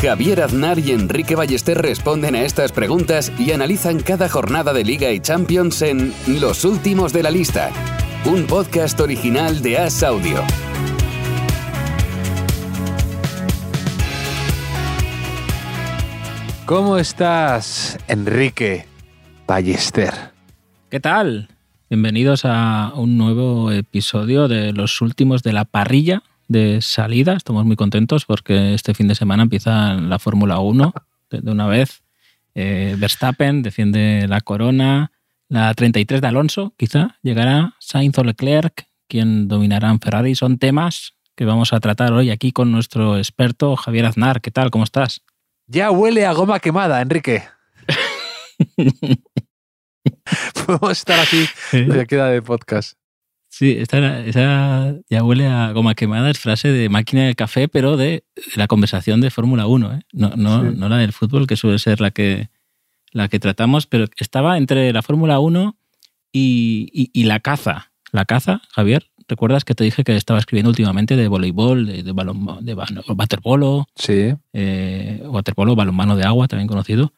Javier Aznar y Enrique Ballester responden a estas preguntas y analizan cada jornada de Liga y Champions en Los Últimos de la Lista, un podcast original de As Audio. ¿Cómo estás, Enrique Ballester? ¿Qué tal? Bienvenidos a un nuevo episodio de Los Últimos de la Parrilla de salida. Estamos muy contentos porque este fin de semana empieza la Fórmula 1 de, una vez. Eh, Verstappen defiende la corona. La 33 de Alonso, quizá, llegará Sainz o Leclerc, quien dominará en Ferrari. Son temas que vamos a tratar hoy aquí con nuestro experto Javier Aznar. ¿Qué tal? ¿Cómo estás? Ya huele a goma quemada, Enrique. Podemos estar aquí, ya queda de podcast. Sí, esta, esa ya huele a goma quemada, es frase de máquina de café, pero de la conversación de Fórmula 1, ¿eh? no, no, no, la del fútbol, que suele ser la que, la que tratamos, pero estaba entre la Fórmula 1 y, y, y, la caza. La caza, Javier, ¿recuerdas que te dije que estaba escribiendo últimamente de voleibol, de, de, de waterpolo? Sí. Eh, waterpolo, balonmano de agua, también conocido.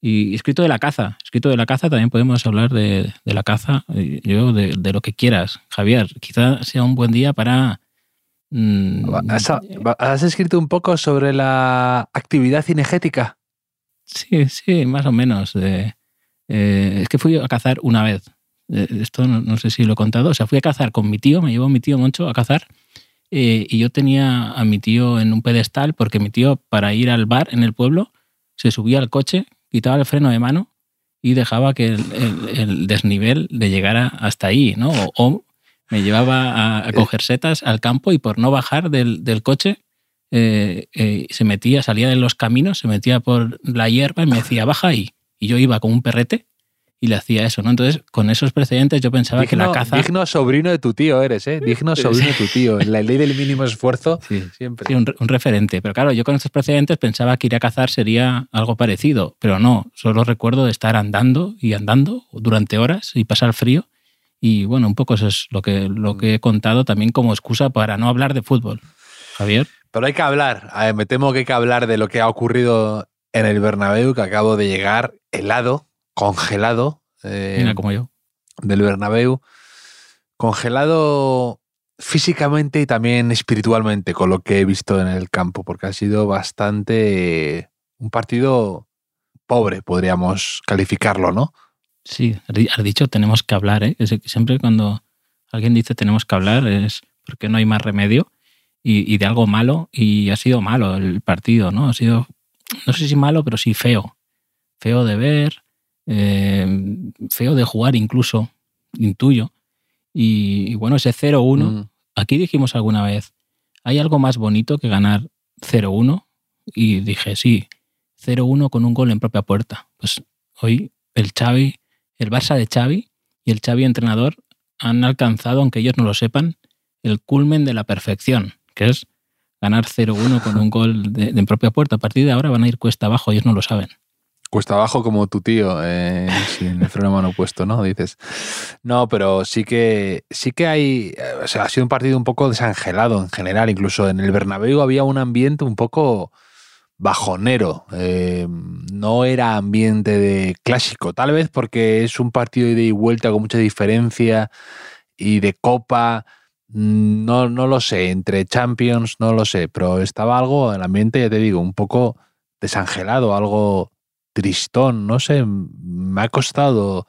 Y escrito de la caza, escrito de la caza, también podemos hablar de, de la caza, yo de, de, lo que quieras. Javier, quizá sea un buen día para... Mmm, ¿Has, ¿Has, escrito un poco sobre la actividad cinegética? Sí, sí, más o menos. Eh, eh, es que fui a cazar una vez. Eh, esto no, no, sé si lo he contado. O sea, fui a cazar con mi tío, me llevó mi tío Moncho a cazar. y yo tenía a mi tío en un pedestal porque mi tío, para ir al bar en el pueblo, se subía al coche quitaba el freno de mano y dejaba que el, el, el desnivel le llegara hasta ahí, ¿no? O, me llevaba a, coger setas al campo y por no bajar del, del coche eh, eh, se metía, salía de los caminos, se metía por la hierba y me decía, baja ahí. Y yo iba con un perrete y le hacía eso, ¿no? Entonces, con esos precedentes yo pensaba digno, que la caza... Digno sobrino de tu tío eres, ¿eh? Digno sobrino de tu tío. En la ley del mínimo esfuerzo, sí, siempre. Sí, un, un, referente. Pero claro, yo con estos precedentes pensaba que ir a cazar sería algo parecido, pero no. Solo recuerdo de estar andando y andando durante horas y pasar frío. Y bueno, un poco eso es lo que, lo que he contado también como excusa para no hablar de fútbol. Javier. Pero hay que hablar. A ver, me temo que hay que hablar de lo que ha ocurrido en el Bernabéu, que acabo de llegar helado, congelado, eh, Mira, como yo. Del Bernabéu. Congelado físicamente y también espiritualmente con lo que he visto en el campo, porque ha sido bastante un partido pobre, podríamos calificarlo, ¿no? Sí, has dicho tenemos que hablar, ¿eh? Siempre cuando alguien dice tenemos que hablar es porque no hay más remedio y, y de algo malo y ha sido malo el partido, ¿no? Ha sido, no sé si malo, pero sí feo. Feo de ver, eh, feo de jugar incluso, intuyo. Y, y bueno, ese 0-1, mm. aquí dijimos alguna vez, ¿hay algo más bonito que ganar 0-1? Y dije, sí, 0-1 con un gol en propia puerta. Pues hoy el Xavi, el Barça de Xavi y el Xavi entrenador han alcanzado, aunque ellos no lo sepan, el culmen de la perfección, que es ganar 0-1 con un gol de, de, propia puerta. A partir de ahora van a ir cuesta abajo, ellos no lo saben cuesta abajo como tu tío, eh, sin el freno de mano puesto, ¿no? Dices. No, pero sí que sí que hay. O sea, ha sido un partido un poco desangelado en general. Incluso en el Bernabéu había un ambiente un poco bajonero. Eh, no era ambiente de clásico. Tal vez porque es un partido de ida y vuelta con mucha diferencia y de copa. No, no lo sé, entre Champions, no lo sé, pero estaba algo, el ambiente, ya te digo, un poco desangelado, algo tristón, no sé, me ha costado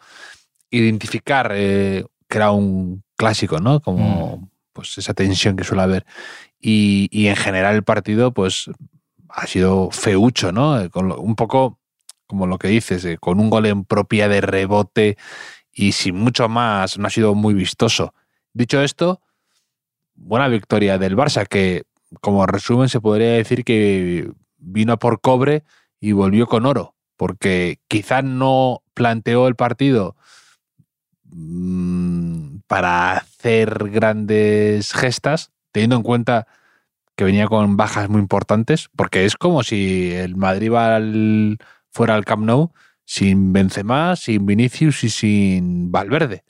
identificar eh, que era un clásico, ¿no? Como mm. pues esa tensión que suele haber. Y, y, en general el partido, pues, ha sido feucho, ¿no? Con lo, un poco como lo que dices, eh, con un gol en propia de rebote y sin mucho más, no ha sido muy vistoso. Dicho esto, buena victoria del Barça, que como resumen se podría decir que vino por cobre y volvió con oro porque quizás no planteó el partido mm, para hacer grandes gestas, teniendo en cuenta que venía con bajas muy importantes, porque es como si el Madrid fuera al Camp Nou sin Benzema, sin Vinicius y sin Valverde.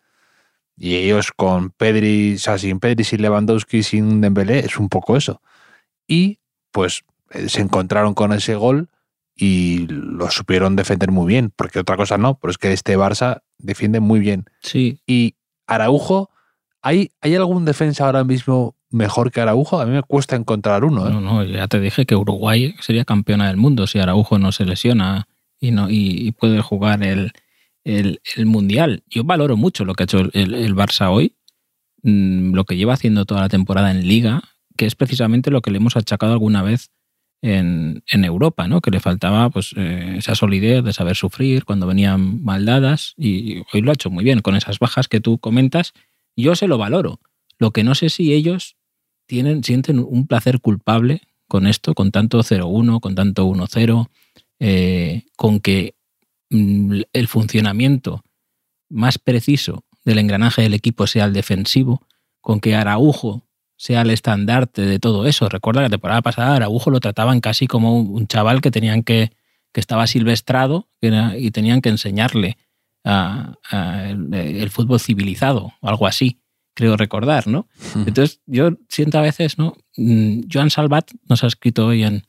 Y ellos con Pedri, o sea, sin Pedri, sin Lewandowski, sin Dembélé, es un poco eso. Y pues eh, se encontraron con ese gol y lo supieron defender muy bien, porque otra cosa no, pero es que este Barça defiende muy bien. Sí. Y Araujo, ¿hay, ¿hay algún defensa ahora mismo mejor que Araujo? A mí me cuesta encontrar uno. ¿eh? No, no, ya te dije que Uruguay sería campeona del mundo si Araujo no se lesiona y, no, y, puede jugar el, el, Mundial. Yo valoro mucho lo que ha hecho el, el Barça hoy, mm, lo que lleva haciendo toda la temporada en liga, que es precisamente lo que le hemos achacado alguna vez en, Europa, ¿no? que le faltaba pues, eh, esa solidez de saber sufrir cuando venían maldadas y hoy lo ha hecho muy bien con esas bajas que tú comentas. Yo se lo valoro. Lo que no sé si ellos tienen, sienten un placer culpable con esto, con tanto 0-1, con tanto 1-0, eh, con que mm, el funcionamiento más preciso del engranaje del equipo sea el defensivo, con que Araujo sea el estandarte de todo eso. Recuerda que la temporada pasada Araujo lo trataban casi como un chaval que tenían que, que estaba silvestrado y tenían que enseñarle el, fútbol civilizado o algo así, creo recordar, ¿no? Entonces yo siento a veces, ¿no? Mm, Joan Salvat nos ha escrito hoy en,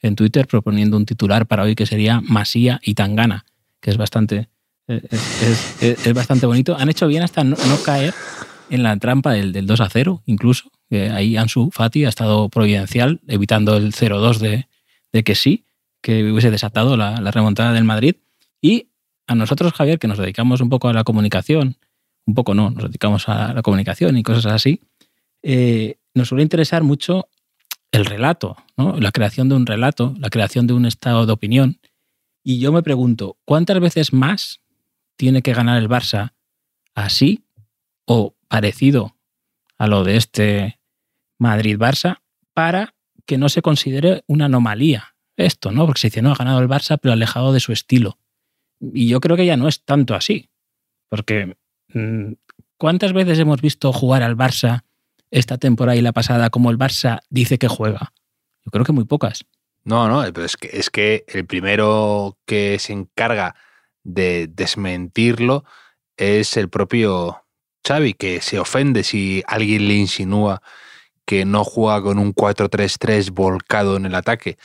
en Twitter proponiendo un titular para hoy que sería Masía y Tangana, que es bastante, eh, es, bastante bonito. Han hecho bien hasta no, no caer en la trampa del, del 2 a 0, incluso, ahí Ansu Fati ha estado providencial, evitando el 0-2 de, que sí, que hubiese desatado la, remontada del Madrid. Y a nosotros, Javier, que nos dedicamos un poco a la comunicación, un poco no, nos dedicamos a la comunicación y cosas así, eh, nos suele interesar mucho el relato, la creación de un relato, la creación de un estado de opinión. Y yo me pregunto, ¿cuántas veces más tiene que ganar el Barça así o parecido a lo de este Madrid-Barça para que no se considere una anomalía esto, ¿no? Porque se dice, no, ha ganado el Barça, pero alejado de su estilo. Y yo creo que ya no es tanto así. Porque mm, ¿cuántas veces hemos visto jugar al Barça esta temporada y la pasada como el Barça dice que juega? Yo creo que muy pocas. No, no, pero es que, es que el primero que se encarga de desmentirlo es el propio Xavi, que se ofende si alguien le insinúa que no juega con un 4-3-3 volcado en el ataque.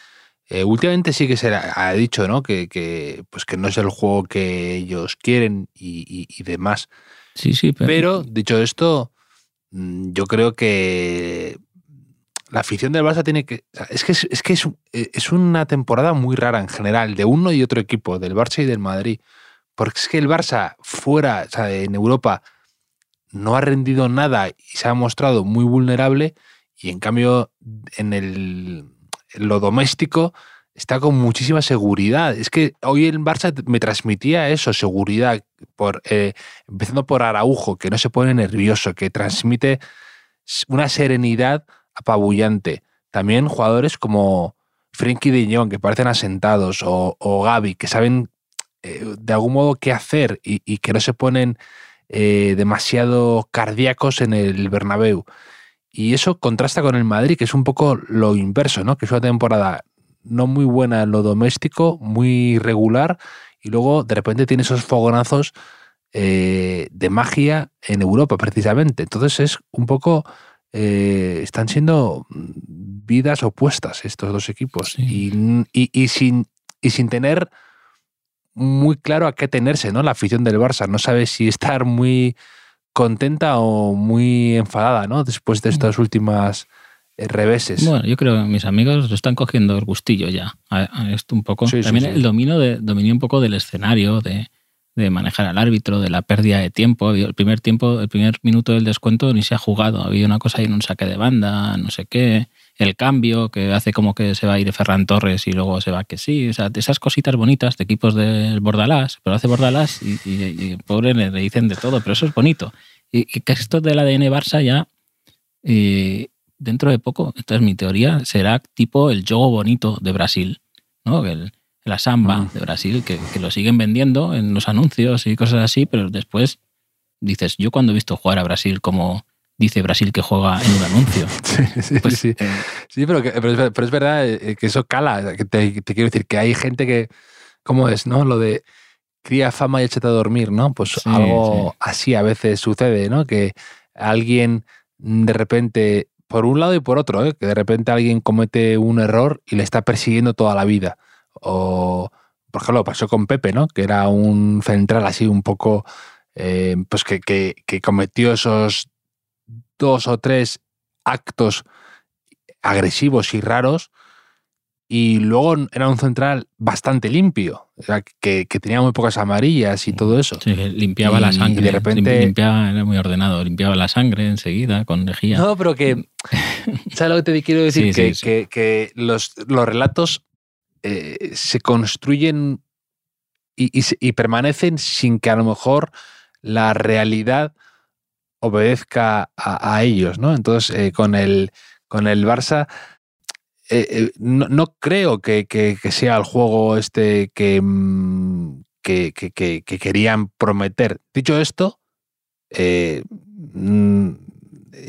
Eh, últimamente sí que se ha dicho ¿no? Que, pues que no es el juego que ellos quieren y, demás. Sí, sí, pero... dicho esto, mm, yo creo que la afición del Barça tiene que. Es que, es, que es, una temporada muy rara en general, de uno y otro equipo, del Barça y del Madrid. Porque es que el Barça fuera, o sea, en Europa, no ha rendido nada y se ha mostrado muy vulnerable. Y en cambio, en, el, lo doméstico está con muchísima seguridad. Es que hoy el Barça me transmitía eso, seguridad, por, eh, empezando por Araujo, que no se pone nervioso, que transmite una serenidad apabullante. También jugadores como Frenkie de Jong, que parecen asentados, o, Gaby, que saben eh, de algún modo qué hacer y, y que no se ponen eh, demasiado cardíacos en el Bernabéu. Y eso contrasta con el Madrid, que es un poco lo inverso, ¿no? Que es una temporada no muy buena en lo doméstico, muy regular, y luego de repente tiene esos fogonazos eh, de magia en Europa, precisamente. Entonces es un poco. Eh, están siendo vidas opuestas estos dos equipos. Y, y, sin, y sin tener muy claro a qué tenerse, ¿no? La afición del Barça. No sabe si estar muy contenta o muy enfadada, ¿no? Después de estas últimas eh, reveses. Bueno, yo creo que mis amigos lo están cogiendo el gustillo ya a, esto un poco. También el dominio, de, dominio un poco del escenario, de, de, manejar al árbitro, de la pérdida de tiempo. El primer tiempo, el primer minuto del descuento ni se ha jugado. Había una cosa ahí en un saque de banda, no sé qué. El cambio que hace como que se va a ir Ferran Torres y luego se va que sí. O sea, esas cositas bonitas de equipos del Bordalás, pero hace Bordalás y, y, pobre le, dicen de todo, pero eso es bonito. Y, que esto del ADN Barça ya eh, dentro de poco, esta es mi teoría, será tipo el juego bonito de Brasil, ¿no? El, la samba de Brasil, que, lo siguen vendiendo en los anuncios y cosas así, pero después dices, yo cuando he visto jugar a Brasil como dice Brasil que juega en un anuncio. Sí, sí, Pues, sí. eh, Sí, pero, que- pero, es, ver- pero es verdad eh, que eso cala. que te, te quiero decir que hay gente que, ¿cómo es, no? Lo de cría fama y échate a dormir, ¿no? Pues Sí, algo sí. así a veces sucede, ¿no? Que alguien de repente, por un lado y por otro, ¿eh? que de repente alguien comete un error y le está persiguiendo toda la vida. O, por ejemplo, pasó con Pepe, ¿no? Que era un central así un poco, eh, pues que, que- que cometió esos dos o tres actos agresivos y raros y luego era un central bastante limpio, o sea, que, que tenía muy pocas amarillas y todo eso. sí, limpiaba la Y sangre. de repente- Limpiaba, era muy ordenado, limpiaba la sangre enseguida con lejía. No, pero que. ¿Sabes lo que te quiero decir? Sí, que, sí, que- que los, los relatos eh, se construyen y, y se- y permanecen sin que a lo mejor la realidad obedezca a, ellos, ¿no? Entonces, eh, con, el, con el Barça. eh, eh, no, no creo que, que- sea el juego este que, mm, que, que- que- que querían prometer. Dicho esto, mm,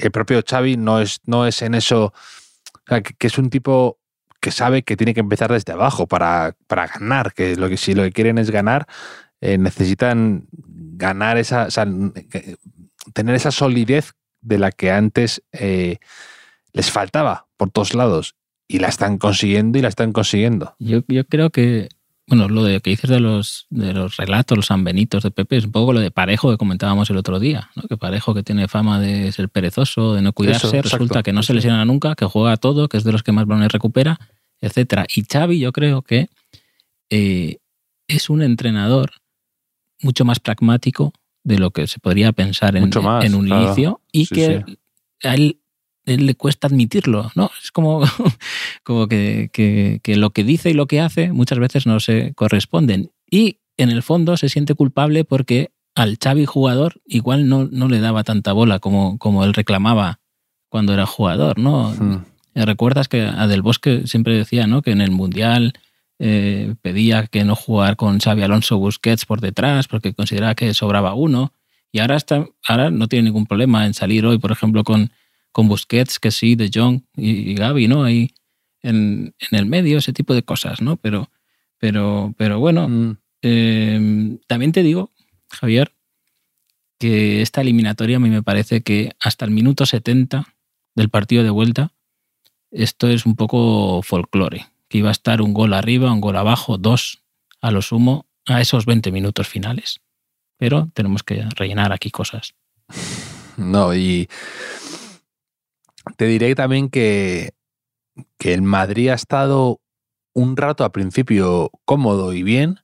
el propio Xavi no es, no es en eso, que, es un tipo que sabe que tiene que empezar desde abajo para, para ganar, que, lo que si lo que quieren es ganar, necesitan ganar esa, tener esa solidez de la que antes eh, les faltaba por todos lados. Y la están consiguiendo y la están consiguiendo. Yo, yo creo que, bueno, lo de que dices de los, de los relatos, los sanbenitos de Pepe, es un poco lo de Parejo que comentábamos el otro día, ¿no? Que Parejo que tiene fama de ser perezoso, de no cuidarse, Eso, resulta que no se lesiona nunca, que juega todo, que es de los que más balones recupera, etcétera. Y Xavi yo creo que eh, es un entrenador mucho más pragmático de lo que se podría pensar en, Mucho más, en un claro. inicio y Sí, que a él, él le cuesta admitirlo, ¿no? Es como, como que, que- que lo que dice y lo que hace muchas veces no se corresponden. Y en el fondo se siente culpable porque al Xavi jugador igual no, no le daba tanta bola como, como él reclamaba cuando era jugador, ¿no? Mm. Eh, ¿Recuerdas que a Del Bosque siempre decía ¿no? que en el Mundial eh, pedía que no jugar con Xavi Alonso Busquets por detrás porque consideraba que sobraba uno? Y ahora, está, ahora no tiene ningún problema en salir hoy, por ejemplo, con, con Busquets, que sí, De Jong y, y Gaby, ¿no? Ahí en, en el medio, ese tipo de cosas, ¿no? Pero, pero, pero bueno, Mm. eh, también te digo, Javier, que esta eliminatoria a mí me parece que hasta el minuto 70 del partido de vuelta, esto es un poco folclore, iba a estar un gol arriba, un gol abajo, dos a lo sumo, a esos 20 minutos finales. Pero tenemos que rellenar aquí cosas. No, y te diré también que, que el Madrid ha estado un rato al principio cómodo y bien,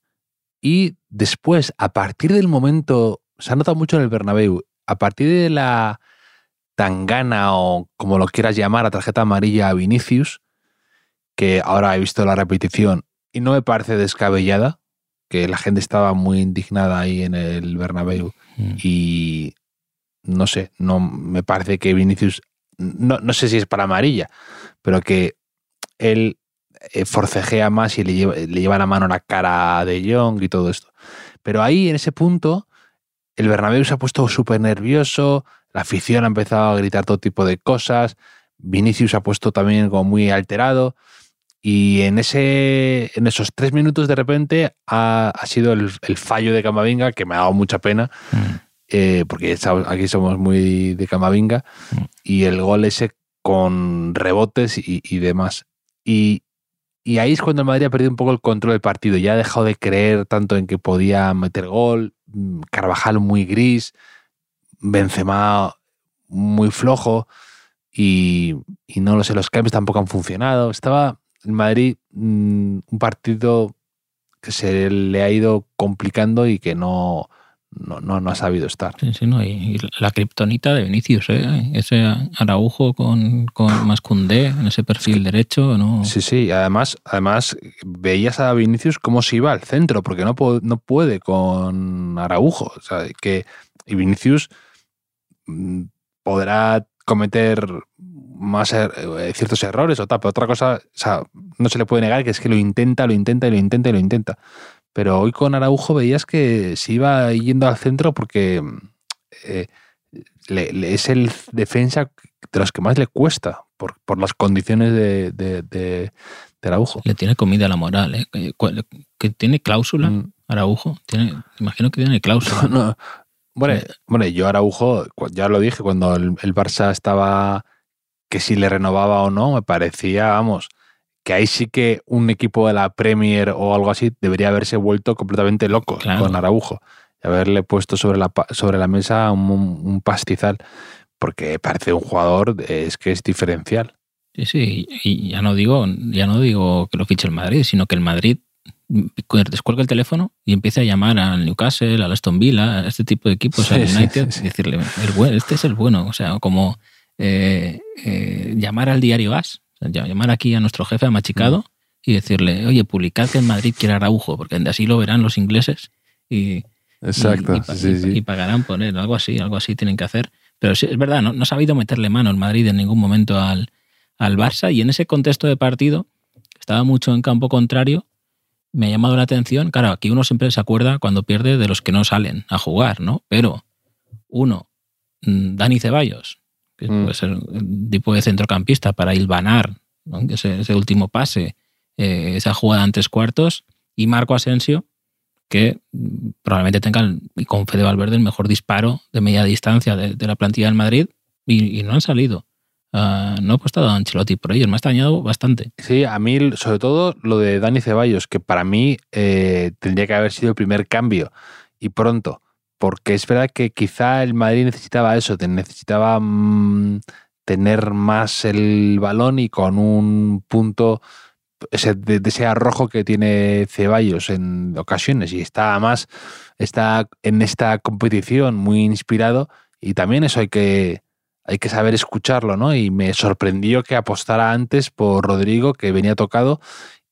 y después, a partir del momento, se ha notado mucho en el Bernabéu, a partir de la tangana o como lo quieras llamar, la tarjeta amarilla a Vinicius, que ahora he visto la repetición y no me parece descabellada, que la gente estaba muy indignada ahí en el Bernabéu Mm. y no sé, no me parece que Vinicius, no, no sé si es para amarilla, pero que él eh, forcejea más y le lleva, le lleva la mano a la cara de Jong y todo esto. Pero ahí, en ese punto, el Bernabéu se ha puesto súper nervioso, la afición ha empezado a gritar todo tipo de cosas, Vinicius ha puesto también como muy alterado. Y en, ese, en esos tres minutos de repente ha, ha sido el, el fallo de Camavinga, que me ha dado mucha pena, Mm. eh, porque aquí somos muy de Camavinga, Mm. y el gol ese con rebotes y, y demás. Y, y ahí es cuando el Madrid ha perdido un poco el control del partido, ya ha dejado de creer tanto en que podía meter gol, mm, Carvajal muy gris, Benzema muy flojo, y, y no lo sé, los cambios tampoco han funcionado. Estaba el Madrid mm, un partido que se le ha ido complicando y que no, no, no, no ha sabido estar. Sí, sí, no, y, y la kriptonita de Vinicius, ¿eh? ese Araujo con, con Mascundé en ese perfil derecho, ¿no? Sí, sí, además, además veías a Vinicius cómo se iba al centro, porque no, po- no puede con Araujo. O sea, que, y Vinicius mm, podrá cometer más er- eh, ciertos errores o tal, pero otra cosa, o sea, no se le puede negar que es que lo intenta, lo intenta y lo intenta y lo intenta. Pero hoy con Araujo veías que se iba yendo al centro porque eh, es el defensa de los que más le cuesta por, por las condiciones de, de, de, Araujo. Le tiene comida la moral, ¿eh? que tiene cláusula mm. Araujo. Tiene, imagino que tiene cláusula. Bueno, eh, bueno, yo Araujo, ya lo dije, cuando el, el, Barça estaba, que si le renovaba o no, me parecía, vamos, que ahí sí que un equipo de la Premier o algo así debería haberse vuelto completamente loco con Araujo y haberle puesto sobre la, sobre la mesa un, pastizal, porque parece un jugador, es que es diferencial. Sí, sí, y ya no digo, ya no digo que lo fiche el Madrid, sino que el Madrid descuelga el teléfono y empieza a llamar al Newcastle, al Aston Villa, a este tipo de equipos, al United, y decirle, este es el bueno, o sea, como eh, eh, llamar al diario As, llamar aquí a nuestro jefe, a Machicado, mm. y decirle, oye, publicad que en Madrid quiere Araujo, porque así lo verán los ingleses y, Exacto, y, pagarán por él, algo así, algo así tienen que hacer. Pero sí, es verdad, no, no ha sabido meterle mano el Madrid en ningún momento al, al Barça y en ese contexto de partido, estaba mucho en campo contrario, me ha llamado la atención, claro, aquí uno siempre se acuerda cuando pierde de los que no salen a jugar, ¿no? Pero uno, mm, Dani Ceballos, que mm. puede ser un tipo de centrocampista para hilvanar ese, ese, último pase, eh, esa jugada en tres cuartos, y Marco Asensio, que probablemente tenga, y con Fede Valverde, el mejor disparo de media distancia de, la plantilla del Madrid, y, no han salido. Uh, no he puesto a Ancelotti por ellos, me ha extrañado bastante. Sí, a mí, sobre todo lo de Dani Ceballos, que para mí eh, tendría que haber sido el primer cambio y pronto, porque es verdad que quizá el Madrid necesitaba eso, necesitaba mm, tener más el balón y con un punto ese, de, ese arrojo que tiene Ceballos en ocasiones y está más está en esta competición muy inspirado y también eso hay que hay que saber escucharlo, ¿no? Y me sorprendió que apostara antes por Rodrigo, que venía tocado,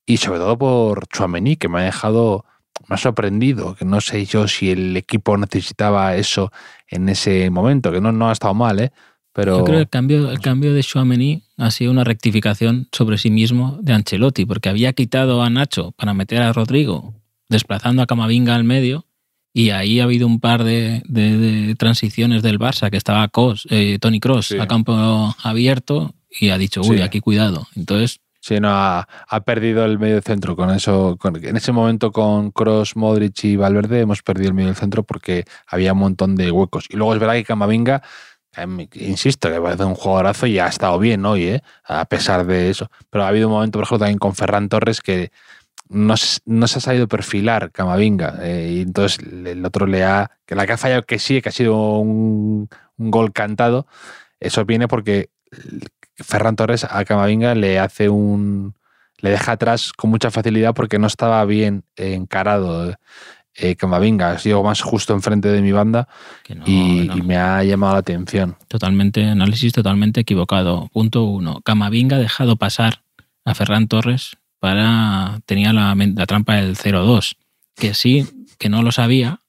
y sobre todo por Chuamení, que me ha dejado más sorprendido, que no sé yo si el equipo necesitaba eso en ese momento, que no, no ha estado mal, ¿eh? Pero... Yo creo que el cambio, el cambio de Chouameni ha sido una rectificación sobre sí mismo de Ancelotti, porque había quitado a Nacho para meter a Rodrigo, desplazando a Camavinga al medio, y ahí ha habido un par de, transiciones del Barça, que estaba eh, Tony Cross a campo abierto y ha dicho, uy, aquí cuidado. Entonces... Sí, no, ha, perdido el medio centro con eso. en ese momento con Cross, Modric y Valverde hemos perdido el medio centro porque había un montón de huecos. Y luego es verdad que Camavinga insisto, que parece un jugadorazo y ha estado bien hoy, ¿eh? a pesar de eso. Pero ha habido un momento, por ejemplo, también con Ferran Torres que no, se ha sabido perfilar Camavinga. Eh, y entonces el otro le ha. que la que ha fallado que sí, que ha sido un, gol cantado. Eso viene porque Ferran Torres a Camavinga le hace un. le deja atrás con mucha facilidad porque no estaba bien encarado eh, Camavinga sido más justo enfrente de mi banda y, me ha llamado la atención. Totalmente, análisis totalmente equivocado. Punto uno. Camavinga ha dejado pasar a Ferran Torres para. tenía la, trampa del 0-2, que sí, que no lo sabía,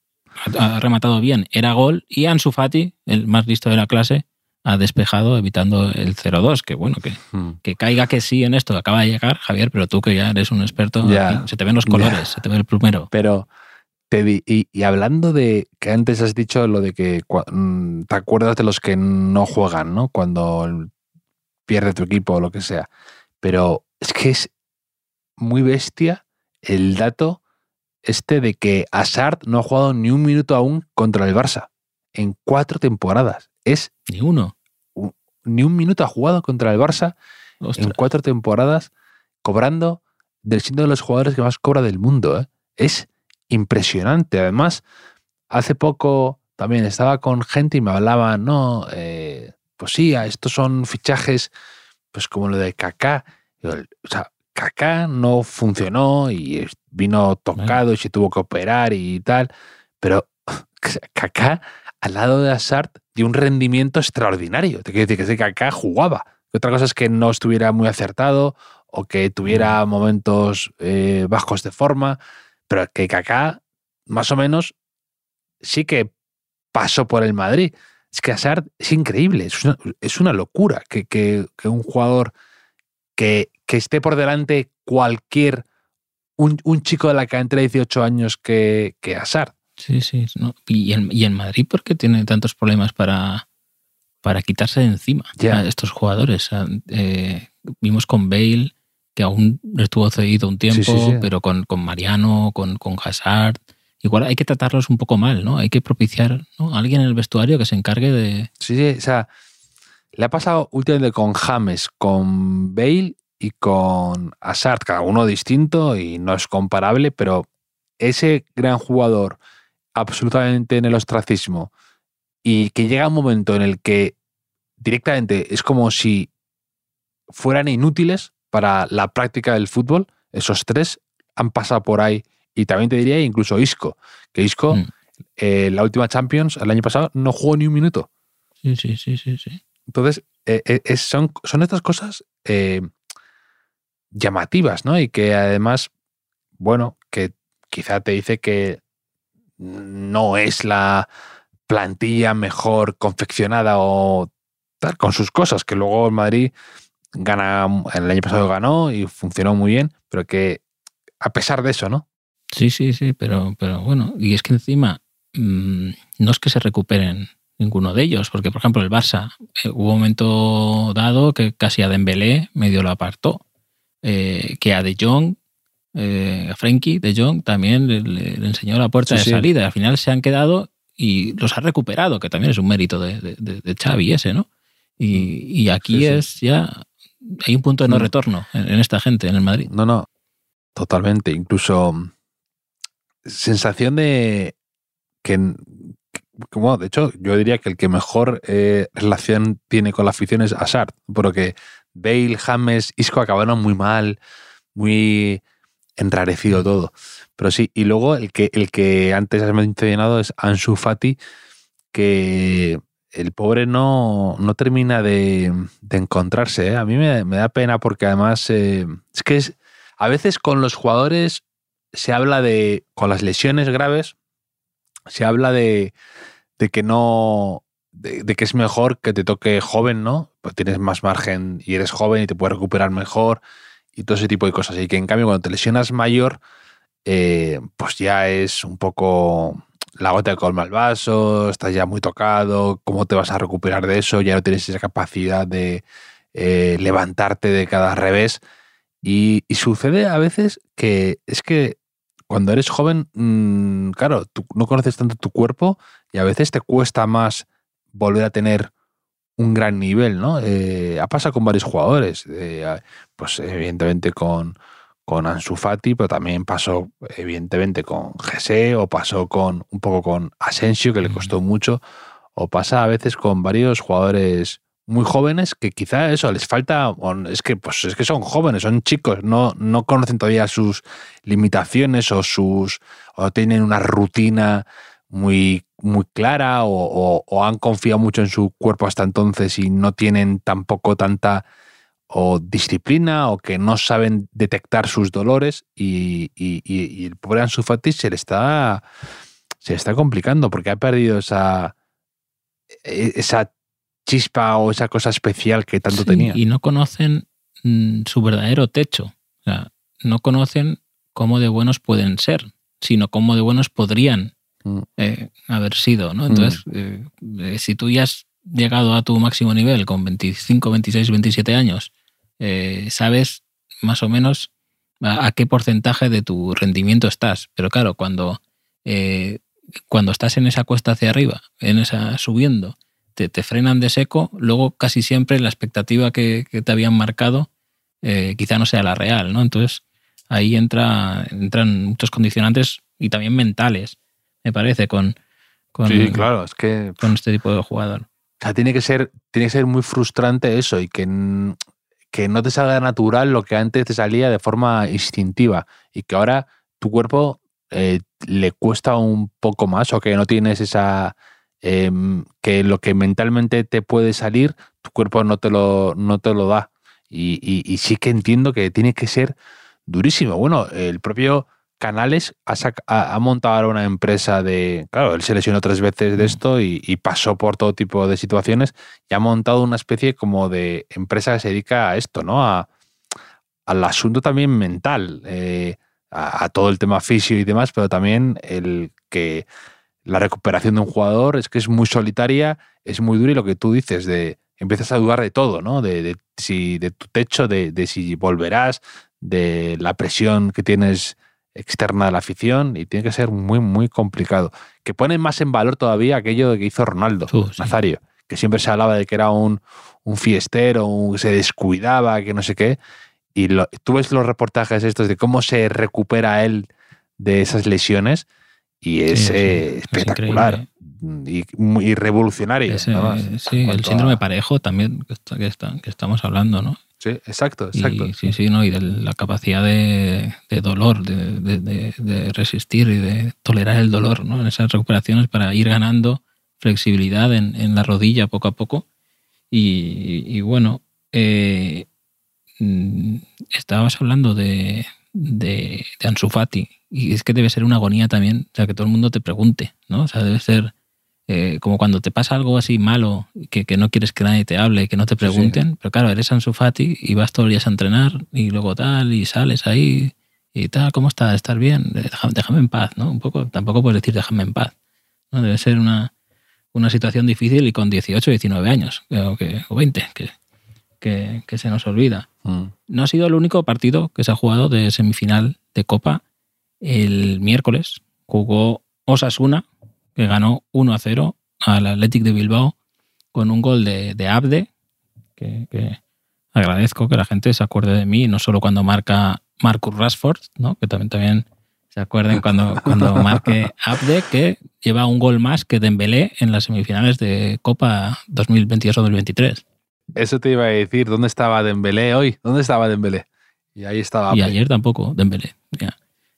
ha, rematado bien, era gol y Ansu Fati, el más listo de la clase, ha despejado evitando el 0-2, que bueno, que, hmm. que caiga que sí en esto, acaba de llegar, Javier, pero tú que ya eres un experto, se te ven los colores, se te ve el plumero. Pero y, hablando de que antes has dicho lo de que mm, te acuerdas de los que no juegan, ¿no? Cuando pierde tu equipo o lo que sea. Pero es que es muy bestia el dato este de que Hazard no ha jugado ni un minuto aún contra el Barça en cuatro temporadas. Es ni uno. ni un minuto ha jugado contra el Barça en cuatro temporadas, cobrando del siendo de los jugadores que más cobra del mundo. ¿eh? Es impresionante. Además, hace poco también estaba con gente y me hablaban, no, eh, pues sí, estos son fichajes, pues como lo de Kaká. O sea, Kaká no funcionó y vino tocado y se tuvo que operar y tal, pero Kaká al lado de Hazard dio un rendimiento extraordinario. Te quiero decir que Kaká jugaba. Otra cosa es que no estuviera muy acertado o que tuviera momentos eh, bajos de forma, pero que Kaká, más o menos, sí que pasó por el Madrid. Es que Hazard es increíble, es una, locura que, un jugador que, esté por delante cualquier, un, chico de la que entre 18 años que, que Hazard. Sí, sí. No. ¿Y, en, ¿Y en Madrid por qué tiene tantos problemas para, para quitarse de encima a estos jugadores? Eh, vimos con Bale, que aún estuvo cedido un tiempo, Sí, sí, sí. pero con, con Mariano, con, con Hazard. Igual hay que tratarlos un poco mal, ¿no? Hay que propiciar ¿no? a alguien en el vestuario que se encargue de. Sí, sí, o sea, le ha pasado últimamente con James, con Bale y con Hazard, cada uno distinto y no es comparable, pero ese gran jugador absolutamente en el ostracismo y que llega un momento en el que directamente es como si fueran inútiles para la práctica del fútbol, esos tres han pasado por ahí y también te diría incluso Isco, que Isco Mm. eh, la última Champions el año pasado no jugó ni un minuto. Sí, sí, sí, sí, sí. Entonces, eh, eh, son, son estas cosas llamativas, ¿no? Y que además, bueno, que quizá te dice que no es la plantilla mejor confeccionada o tal, con sus cosas, que luego el Madrid gana, el año pasado ganó y funcionó muy bien, pero que a pesar de eso, ¿no? Sí, sí, sí, pero, pero bueno, y es que encima mm, no es que se recuperen ninguno de ellos, porque por ejemplo el Barça eh, hubo un momento dado que casi a Dembélé medio lo apartó, eh, que a De Jong, eh, a Frenkie De Jong también le, enseñó la puerta Sí, de sí. salida, al final se han quedado y los ha recuperado, que también es un mérito de, de, de- Xavi ese, ¿no? Y, y aquí Sí, es ya, hay un punto de no Mm. retorno en, en esta gente, en el Madrid. No, no, totalmente. Incluso mm, sensación de que, que, bueno, de hecho, yo diría que el que mejor eh, relación tiene con la afición es Hazard, porque Bale, James, Isco acabaron muy mal, muy enrarecido todo. Pero sí, y luego el que, el que antes has mencionado es Ansu Fati, que el pobre no, no termina de, de encontrarse. ¿eh? A mí me, me da pena porque además eh, es que es, a veces con los jugadores se habla de, con las lesiones graves, se habla de, de que no, de, de que es mejor que te toque joven, ¿no? Pues tienes más margen y eres joven y te puedes recuperar mejor y todo ese tipo de cosas. Y que en cambio cuando te lesionas mayor, eh, pues ya es un poco la gota que colma el vaso, estás ya muy tocado, ¿cómo te vas a recuperar de eso? Ya no tienes esa capacidad de eh, levantarte de cada revés. Y, sucede a veces que es que cuando eres joven, mmm, claro, tú no conoces tanto tu cuerpo y a veces te cuesta más volver a tener un gran nivel, ¿no? Eh, ha pasado con varios jugadores, eh, pues evidentemente con, con Ansu Fati, pero también pasó evidentemente con Gese o pasó con un poco con Asensio, que le costó mucho, o pasa a veces con varios jugadores muy jóvenes que quizá eso les falta es que pues es que son jóvenes son chicos no no conocen todavía sus limitaciones o sus o tienen una rutina muy muy clara o, o, o han confiado mucho en su cuerpo hasta entonces y no tienen tampoco tanta o disciplina o que no saben detectar sus dolores y, y, y, y el pobre Ansu Fati se le está se le está complicando porque ha perdido esa esa chispa o esa cosa especial que tanto sí, tenía. Y no conocen mmm, su verdadero techo. O sea, no conocen cómo de buenos pueden ser, sino cómo de buenos podrían mm. Eh, haber sido. ¿no? Entonces, mm. eh, si tú ya has llegado a tu máximo nivel con 25, 26, 27 años, eh, sabes más o menos a, a, qué porcentaje de tu rendimiento estás. Pero claro, cuando, eh, cuando estás en esa cuesta hacia arriba, en esa subiendo, te, te, frenan de seco, luego casi siempre la expectativa que, que te habían marcado eh, quizá no sea la real, ¿no? Entonces ahí entra, entran muchos condicionantes y también mentales, me parece, con, con, sí, claro, es que, con este tipo de jugador. O sea, tiene que ser, tiene que ser muy frustrante eso y que, que no te salga natural lo que antes te salía de forma instintiva y que ahora tu cuerpo eh, le cuesta un poco más o que no tienes esa eh, que lo que mentalmente te puede salir, tu cuerpo no te lo, no te lo da. Y, y, y, sí que entiendo que tiene que ser durísimo. Bueno, el propio Canales ha, ha, ha montado ahora una empresa de. Claro, él se lesionó tres veces de esto y, y, pasó por todo tipo de situaciones y ha montado una especie como de empresa que se dedica a esto, ¿no? A, al asunto también mental, eh, a, a, todo el tema fisio y demás, pero también el que la recuperación de un jugador es que es muy solitaria, es muy dura y lo que tú dices de empiezas a dudar de todo, ¿no? De, si de tu techo, de, de, si volverás, de la presión que tienes externa de la afición y tiene que ser muy, muy complicado. Que pone más en valor todavía aquello que hizo Ronaldo, Nazario, que siempre se hablaba de que era un, un fiestero, un, se descuidaba, que no sé qué. Y tú ves los reportajes estos de cómo se recupera él de esas lesiones y es eh, espectacular y, muy revolucionario. sí, el síndrome parejo también que, que, estamos hablando, ¿no? Sí, exacto, exacto. Y, sí, sí, ¿no? y de la capacidad de, dolor, de, resistir y de tolerar el dolor ¿no? en esas recuperaciones para ir ganando flexibilidad en, la rodilla poco a poco. Y, bueno, eh, mm, estabas hablando de, de, de Ansu Fati y es que debe ser una agonía también, o sea, que todo el mundo te pregunte, ¿no? O sea, debe ser eh, como cuando te pasa algo así malo, que, que, no quieres que nadie te hable, que no te pregunten, pero claro, eres Ansu Fati y vas todos los días a entrenar y luego tal, y sales ahí y tal, ¿cómo estás? ¿Estás bien? Déjame, en paz, ¿no? Un poco, tampoco puedes decir déjame en paz, ¿no? Debe ser una, una situación difícil y con 18, 19 años, o, que, o 20, que, que, que, se nos olvida. Mm. No ha sido el único partido que se ha jugado de semifinal de Copa el miércoles jugó Osasuna, que ganó 1 a 0 al Athletic de Bilbao con un gol de, Abde, que, agradezco que la gente se acuerde de mí, no solo cuando marca Marcus Rashford, ¿no? que también, también se acuerden cuando, cuando marque Abde, que lleva un gol más que Dembélé en las semifinales de Copa 2022-2023. Eso te iba a decir, ¿dónde estaba Dembélé hoy? ¿Dónde estaba Dembélé? Y ahí estaba. Y ayer tampoco, Dembélé. Ya.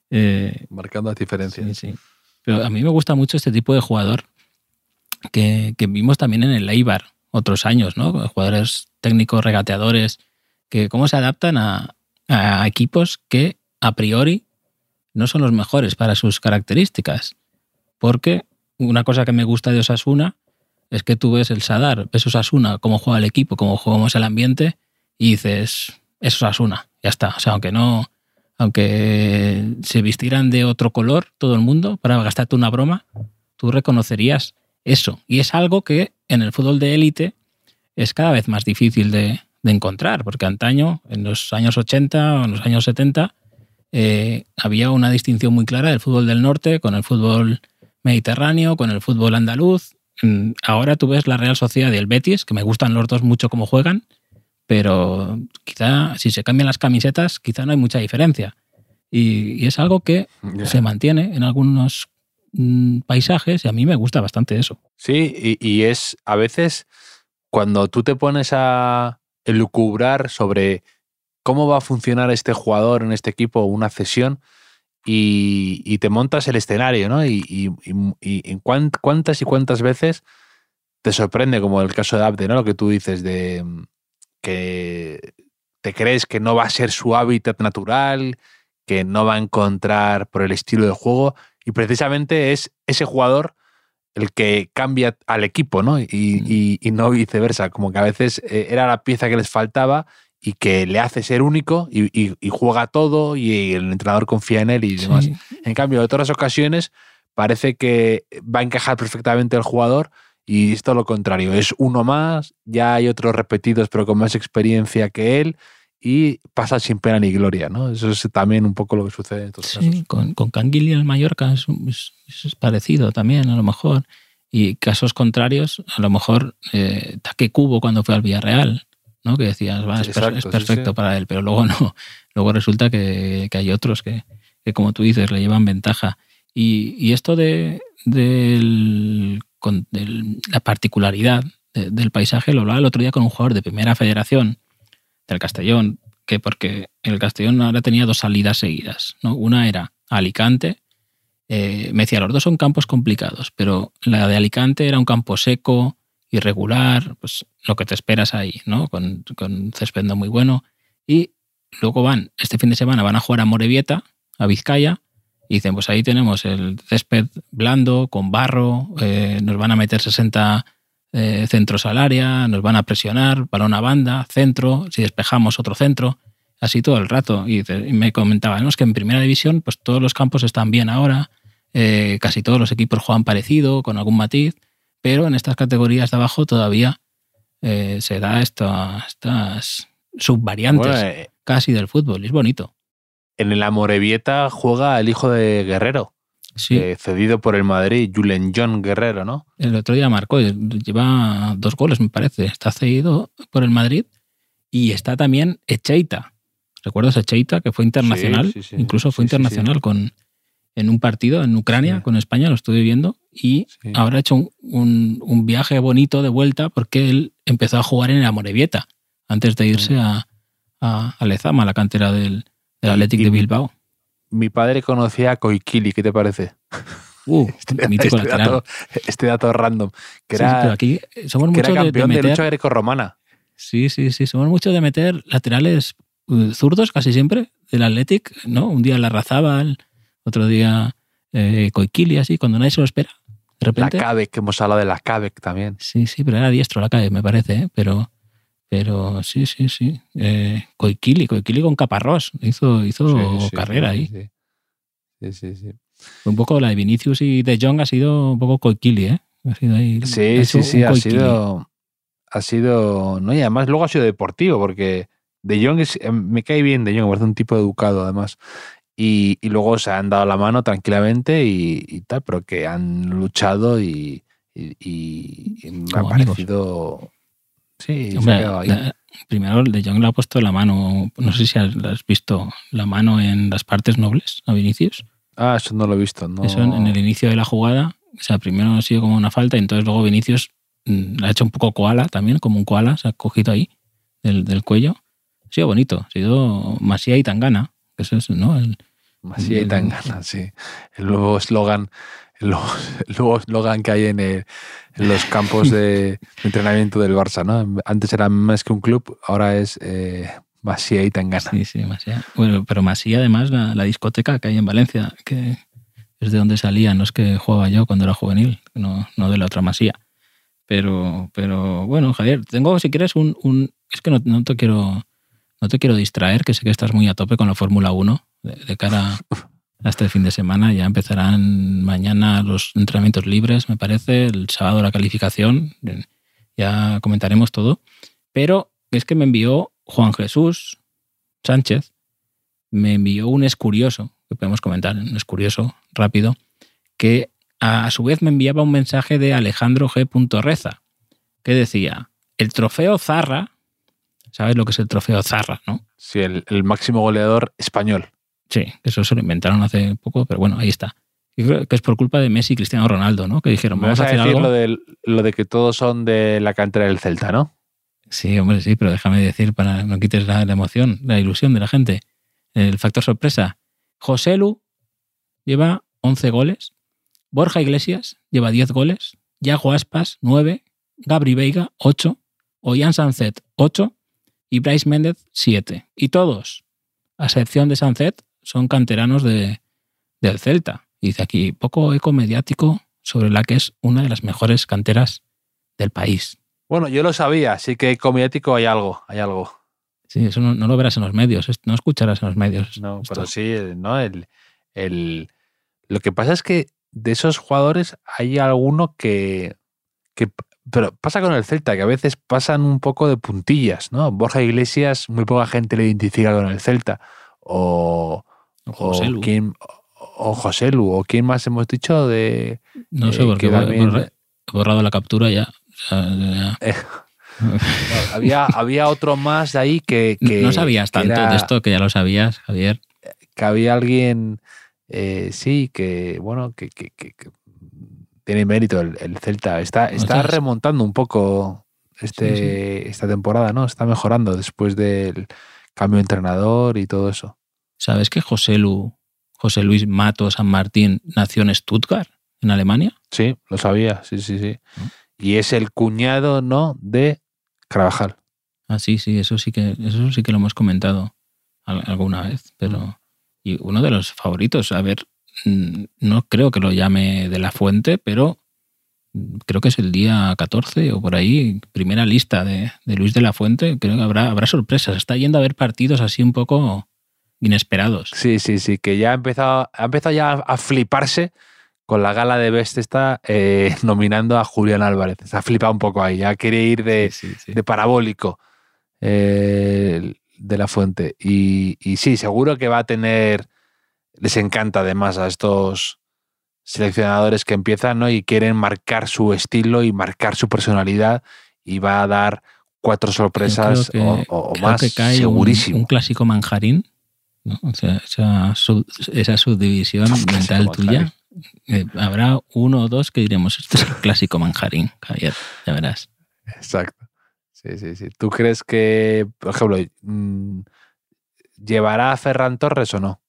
Eh, Marcando las diferencias. Sí, Pero a mí me gusta mucho este tipo de jugador que, vimos también en el Eibar otros años, ¿no? Jugadores técnicos, regateadores, que cómo se adaptan a, equipos que a priori no son los mejores para sus características. Porque una cosa que me gusta de Osasuna es que tú ves el Sadar, ves Osasuna, cómo juega el equipo, cómo jugamos el ambiente, y dices, es Osasuna, ya está. O sea, aunque no, aunque se vistieran de otro color todo el mundo para gastarte una broma, tú reconocerías eso. Y es algo que en el fútbol de élite es cada vez más difícil de, encontrar, porque antaño, en los años 80 o en los años 70, eh, había una distinción muy clara del fútbol del norte con el fútbol mediterráneo, con el fútbol andaluz. Mm, ahora tú ves la Real Sociedad y el Betis, que me gustan los dos mucho como juegan, pero quizá si se cambian las camisetas, quizá no hay mucha diferencia. Y, es algo que se mantiene en algunos mm, paisajes y a mí me gusta bastante eso. Sí, y, es a veces cuando tú te pones a elucubrar sobre cómo va a funcionar este jugador en este equipo, una cesión, y, te montas el escenario, ¿no? Y, y, cuántas y cuántas veces te sorprende, como el caso de Abde, ¿no? Lo que tú dices de que te crees que no va a ser su hábitat natural, que no va a encontrar por el estilo de juego, y precisamente es ese jugador el que cambia al equipo, ¿no? Y, mm. no viceversa, como que a veces eh, era la pieza que les faltaba y que le hace ser único y, juega todo y el entrenador confía en él y demás. En cambio, en otras ocasiones parece que va a encajar perfectamente el jugador y esto lo contrario, es uno más, ya hay otros repetidos pero con más experiencia que él y pasa sin pena ni gloria, ¿no? Eso es también un poco lo que sucede en estos sí, Con, con Canguil y el Mallorca es, es, parecido también, a lo mejor. Y casos contrarios, a lo mejor eh, Taque Cubo cuando fue al Villarreal, ¿no? Que decías, va, es, perfecto para él, pero luego no. Luego resulta que, que hay otros que, que, como tú dices, le llevan ventaja. Y, y esto de, del con la particularidad del paisaje, lo hablaba el otro día con un jugador de primera federación del Castellón, que porque el Castellón ahora tenía dos salidas seguidas. ¿no? Una era Alicante, eh, me decía, los dos son campos complicados, pero la de Alicante era un campo seco, irregular, pues lo que te esperas ahí, ¿no? Con, con césped muy bueno. Y luego van, este fin de semana van a jugar a Morevieta, a Vizcaya, y dicen, pues ahí tenemos el césped blando, con barro, eh, nos van a meter 60 eh, centros al área, nos van a presionar, balón a banda, centro, si despejamos otro centro, así todo el rato. Y, me comentaban, que en primera división pues todos los campos están bien ahora, eh, casi todos los equipos juegan parecido, con algún matiz, pero en estas categorías de abajo todavía se da esta- estas subvariantes Bueno, casi del fútbol. y Es bonito. En el Amorebieta juega el hijo de Guerrero, Sí, eh, cedido por el Madrid, Julen John Guerrero, ¿no? el otro día marcó, lleva dos goles, me parece. Está cedido por el Madrid y está también Echeita. ¿Recuerdas Echeita, que fue internacional? sí, sí. Incluso fue internacional con en un partido en Ucrania con España, lo estuve viendo, y ahora ha hecho un, un- un viaje bonito de vuelta porque él empezó a jugar en el Amorebieta antes de irse a, a, a Lezama, la cantera del, del Athletic y- de Bilbao. Mi padre conocía a Koikili, ¿qué te parece? Uh, mítico este, lateral. dato, este dato random, que Sí, era, aquí somos que era mucho de, de campeón de, meter. lucha grecorromana. Sí, sí, sí. Somos mucho de meter laterales eh, zurdos casi siempre del Athletic, ¿no? Un día la Razábal, otro día eh, Coiquili, así, cuando nadie se lo espera. De La repente. Cabec, que hemos hablado de la Cabec también. Sí, sí, pero era diestro la calle, me parece, ¿eh? Pero, pero sí, sí, sí. Eh, Coiquili, Coiquili con Caparrós. Hizo, hizo Sí, carrera sí, ahí. Sí, sí, sí. sí. Un poco la de Vinicius y de Jong ha sido un poco Coiquili, ¿eh? Ha sido ahí. Sí, sí, sí, ha sido, ha sido, no, y además luego ha sido deportivo, porque De Jong es, em, me cae bien De Jong, me parece un tipo educado además. Y, y luego se han dado la mano tranquilamente y, y tal, pero que han luchado y, y- y- y me ha amigos. parecido... Sí, se Hombre, quedado ahí. la- primero el de Jong le ha puesto la mano, no sé si has, visto la mano en las partes nobles a Vinicius. Ah, eso no lo he visto. No. Eso en, en el inicio de la jugada, o sea, primero ha sido como una falta y entonces luego Vinicius mm, le ha hecho un poco koala también, como un koala, se ha cogido ahí del, del cuello. Ha sido bonito, ha sido Masía y Tangana, que eso es, ¿no? El- Así hay tan ganas, sí. El nuevo eslogan, el nuevo eslogan que hay en, el- en los campos de entrenamiento del Barça, ¿no? Antes era más que un club, ahora es eh, Masía y Tangana. Sí, sí, Masía. Bueno, pero Masía además, la, la discoteca que hay en Valencia, que es de donde salía, no es que jugaba yo cuando era juvenil, no, no de la otra Masía. Pero, pero bueno, Javier, tengo si quieres un... un- es que no, no te quiero no te quiero distraer, que sé que estás muy a tope con la Fórmula 1 de, de cara a este fin de semana. Ya empezarán mañana los entrenamientos libres, me parece, el sábado la calificación, ya comentaremos todo. Pero es que me envió Juan Jesús Sánchez, me envió un escurioso, que podemos comentar, un escurioso rápido, que a su vez me enviaba un mensaje de Alejandro G. Reza, que decía, el trofeo Zarra, ¿sabes lo que es el trofeo Zarra, no? Sí, el, el máximo goleador español. Sí, eso se lo inventaron hace poco, pero bueno, ahí está. Yo creo que es por culpa de Messi y Cristiano Ronaldo, ¿no? Que dijeron, vamos a hacer decir algo. lo, del- lo de que todos son de la cantera del Celta, ¿no? Sí, hombre, sí, pero déjame decir para que no quites la, la emoción, la ilusión de la gente. El factor sorpresa. José Lu lleva 11 goles. Borja Iglesias lleva 10 goles. Yago Aspas, 9. Gabri Veiga, 8. Ollán Sancet, 8. Y Bryce Méndez, 7. Y todos, a excepción de Sancet, son canteranos de, del Celta. Y dice aquí, poco eco mediático sobre la que es una de las mejores canteras del país. Bueno, yo lo sabía, así que comiático hay algo, hay algo. Sí, eso no, no lo verás en los medios, no escucharás en los medios. No, esto. pero sí, ¿no? El, el- lo que pasa es que de esos jugadores hay alguno que, que. Pero pasa con el Celta, que a veces pasan un poco de puntillas, ¿no? Borja Iglesias, muy poca gente le identifica con el Celta. O. O José o Lu. quién- o José Lu, o quién más hemos dicho de. No sé, eh, porque que he borrado la captura ya. O Eh, había, había otro más de ahí que. que no sabías tanto era- de esto que ya lo sabías, Javier. que había alguien, eh, sí, que, bueno, que, que- que- que tiene mérito el, el Celta. Está, está remontando un poco este, esta temporada, ¿no? Está mejorando después del cambio de entrenador y todo eso. ¿Sabes que José, Lu, José Luis Mato San Martín nació en Stuttgart, en Alemania? Sí, lo sabía, sí, sí, sí. ¿No? Y es el cuñado, ¿no? De Carvajal. Ah, sí, sí, eso sí que, eso sí que lo hemos comentado al- alguna vez, pero. Y uno de los favoritos, a ver, mm, no creo que lo llame de la fuente, pero mm, creo que es el día 14 o por ahí, primera lista de, de Luis de la Fuente. Creo que habrá, habrá sorpresas. Está yendo a ver partidos así un poco inesperados. Sí, sí, sí, que ya ha empezado, ha empezado ya a fliparse con la gala de Best está eh, nominando a Julián Álvarez. Se ha flipado un poco ahí, ya quiere ir de, Sí, sí, sí. de parabólico eh, de la fuente. Y, y sí, seguro que va a tener. Les encanta además a estos seleccionadores que empiezan ¿no? y quieren marcar su estilo y marcar su personalidad y va a dar cuatro sorpresas que- o, más, que cae un- segurísimo. Un, clásico manjarín, ¿no? O sea, esa, sub- esa subdivisión mental tuya. eh, habrá uno o dos que diremos, este es el clásico manjarín, Javier, ya verás. Exacto. Sí, sí, sí. ¿Tú crees que, por ejemplo, mm, llevará a Ferran Torres o no?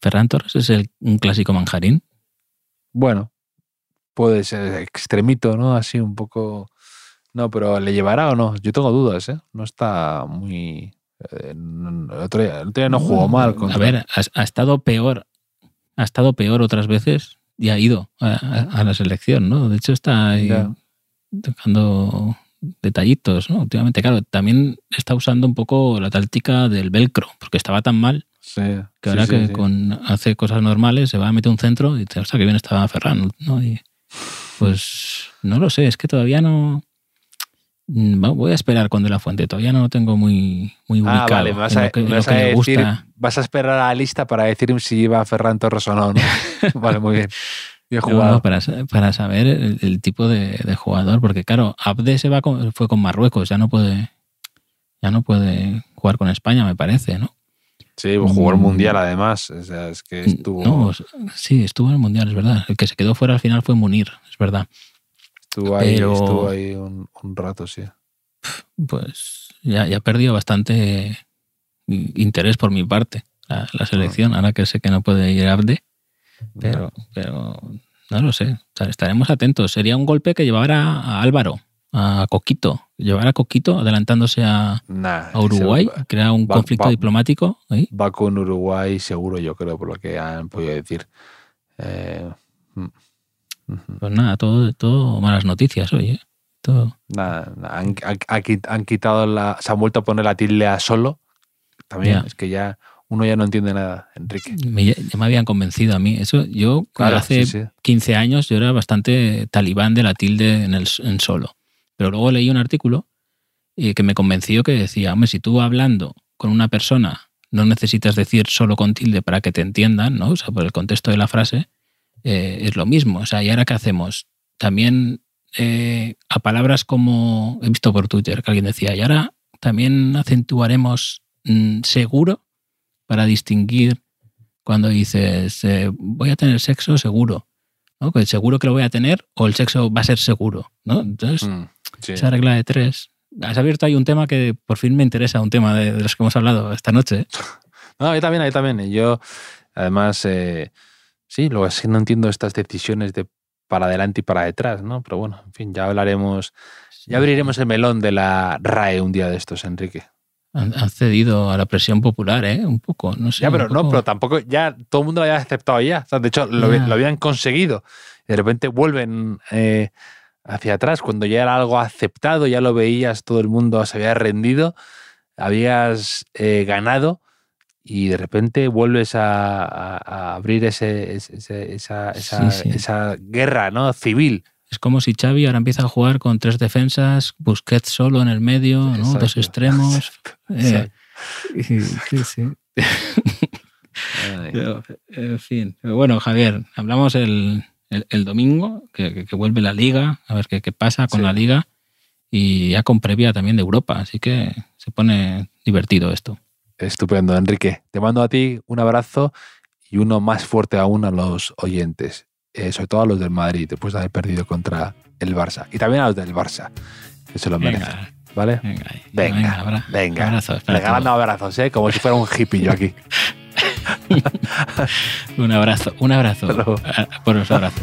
Ferran Torres es el, un clásico manjarín. Bueno, puede ser extremito, ¿no? Así un poco. No, pero ¿le llevará o no? Yo tengo dudas, ¿eh? No está muy. El, otro día, el otro día no jugó mal. Contra... A ver, ha, ha estado peor, ha estado peor otras veces y ha ido a, a- a la selección, ¿no? De hecho está ahí Ya. tocando detallitos, ¿no? Últimamente, claro, también está usando un poco la táctica del velcro, porque estaba tan mal Sí, que ahora sí, que con hace cosas normales se va a meter un centro y dice, hostia, que bien estaba Ferran, ¿no? Y pues no lo sé, es que todavía no. Mm, Voy a esperar con De La Fuente, todavía no lo tengo muy, muy ubicado. Ah, vale, vas a, que, vas que a le decir, gusta. vas a esperar a la lista para decir si iba a Ferran Torres o no, ¿no? vale, muy bien. Bien No, jugado. no, para, para saber el, el tipo de, de jugador, porque claro, Abde se va con- fue con Marruecos, ya no puede ya no puede jugar con España, me parece, ¿no? Sí, jugó el Mm. mundial además. O sea, es que estuvo, No, sí, estuvo en el Mundial, es verdad. El que se quedó fuera al final fue Munir, es verdad. Estuvo ahí, pero- estuvo ahí un, un rato, sí. Pues ya, ya perdió bastante interés por mi parte la, la selección, ahora que sé que no puede ir Abde, pero, pero no lo sé. O sea, estaremos atentos. Sería un golpe que llevara a Álvaro, a Coquito, llevar a Coquito adelantándose a, Nah, a Uruguay, crea un va- conflicto va- diplomático. ahí. Va con Uruguay seguro, yo creo, por lo que han podido decir. Eh, mm, ujú. Pues nada, todo, todo malas noticias hoy. ¿eh? Todo. Nada, nada, han, han- han quit- han quitado la. Se han vuelto a poner la tilde a solo. También, Ya. es que ya uno ya no entiende nada, Enrique. Me, ya me habían convencido a mí. Eso, yo Claro, hace sí, sí. 15 años yo era bastante talibán de la tilde en, el, en solo. Pero luego leí un artículo eh, que me convenció que decía, hombre, si tú hablando con una persona no necesitas decir solo con tilde para que te entiendan, ¿no? O sea, por el contexto de la frase, eh, es lo mismo. O sea, ¿y ahora qué hacemos? También eh, a palabras como, he visto por Twitter que alguien decía, y ahora también acentuaremos mm, seguro para distinguir cuando dices, eh, voy a tener sexo seguro. ¿no? Que seguro que lo voy a tener o el sexo va a ser seguro. ¿no? Entonces, Mm, sí. esa regla de tres. Has abierto ahí un tema que por fin me interesa, un tema de, de los que hemos hablado esta noche. No, yo también, yo también. Yo, además, eh, sí, lo que es que no entiendo estas decisiones de para adelante y para detrás, ¿no? Pero bueno, en fin, ya hablaremos, ya abriremos el melón de la RAE un día de estos, Enrique. Han, cedido a la presión popular, ¿eh? Un poco, no sé. ya, pero no, pero tampoco, ya todo el mundo lo había aceptado ya. O sea, de hecho, lo, lo habían conseguido. De repente vuelven eh, hacia atrás, cuando ya era algo aceptado, ya lo veías, todo el mundo se había rendido, habías eh, ganado y de repente vuelves a, a- a abrir ese, ese- esa, esa- Sí, sí. esa guerra ¿no? civil. Es como si Xavi ahora empieza a jugar con tres defensas, Busquets solo en el medio, ¿no? Dos extremos. Eh, sí, sí. Pero, En fin. Pero bueno, Javier, hablamos el, el- el domingo, que, que- que vuelve la liga, a ver qué, qué pasa con Sí. la liga, y ya con previa también de Europa, así que se pone divertido esto. Estupendo, Enrique. Te mando a ti un abrazo y uno más fuerte aún a los oyentes, eh, sobre todo a los del Madrid, después de haber perdido contra el Barça. Y también a los del Barça, que se lo merecen. Venga, ¿Vale? venga. Venga, abra- venga. abrazos para Regalando abrazos, ¿eh? como si fuera un hippie yo aquí. Un abrazo, un abrazo. Por los abrazos.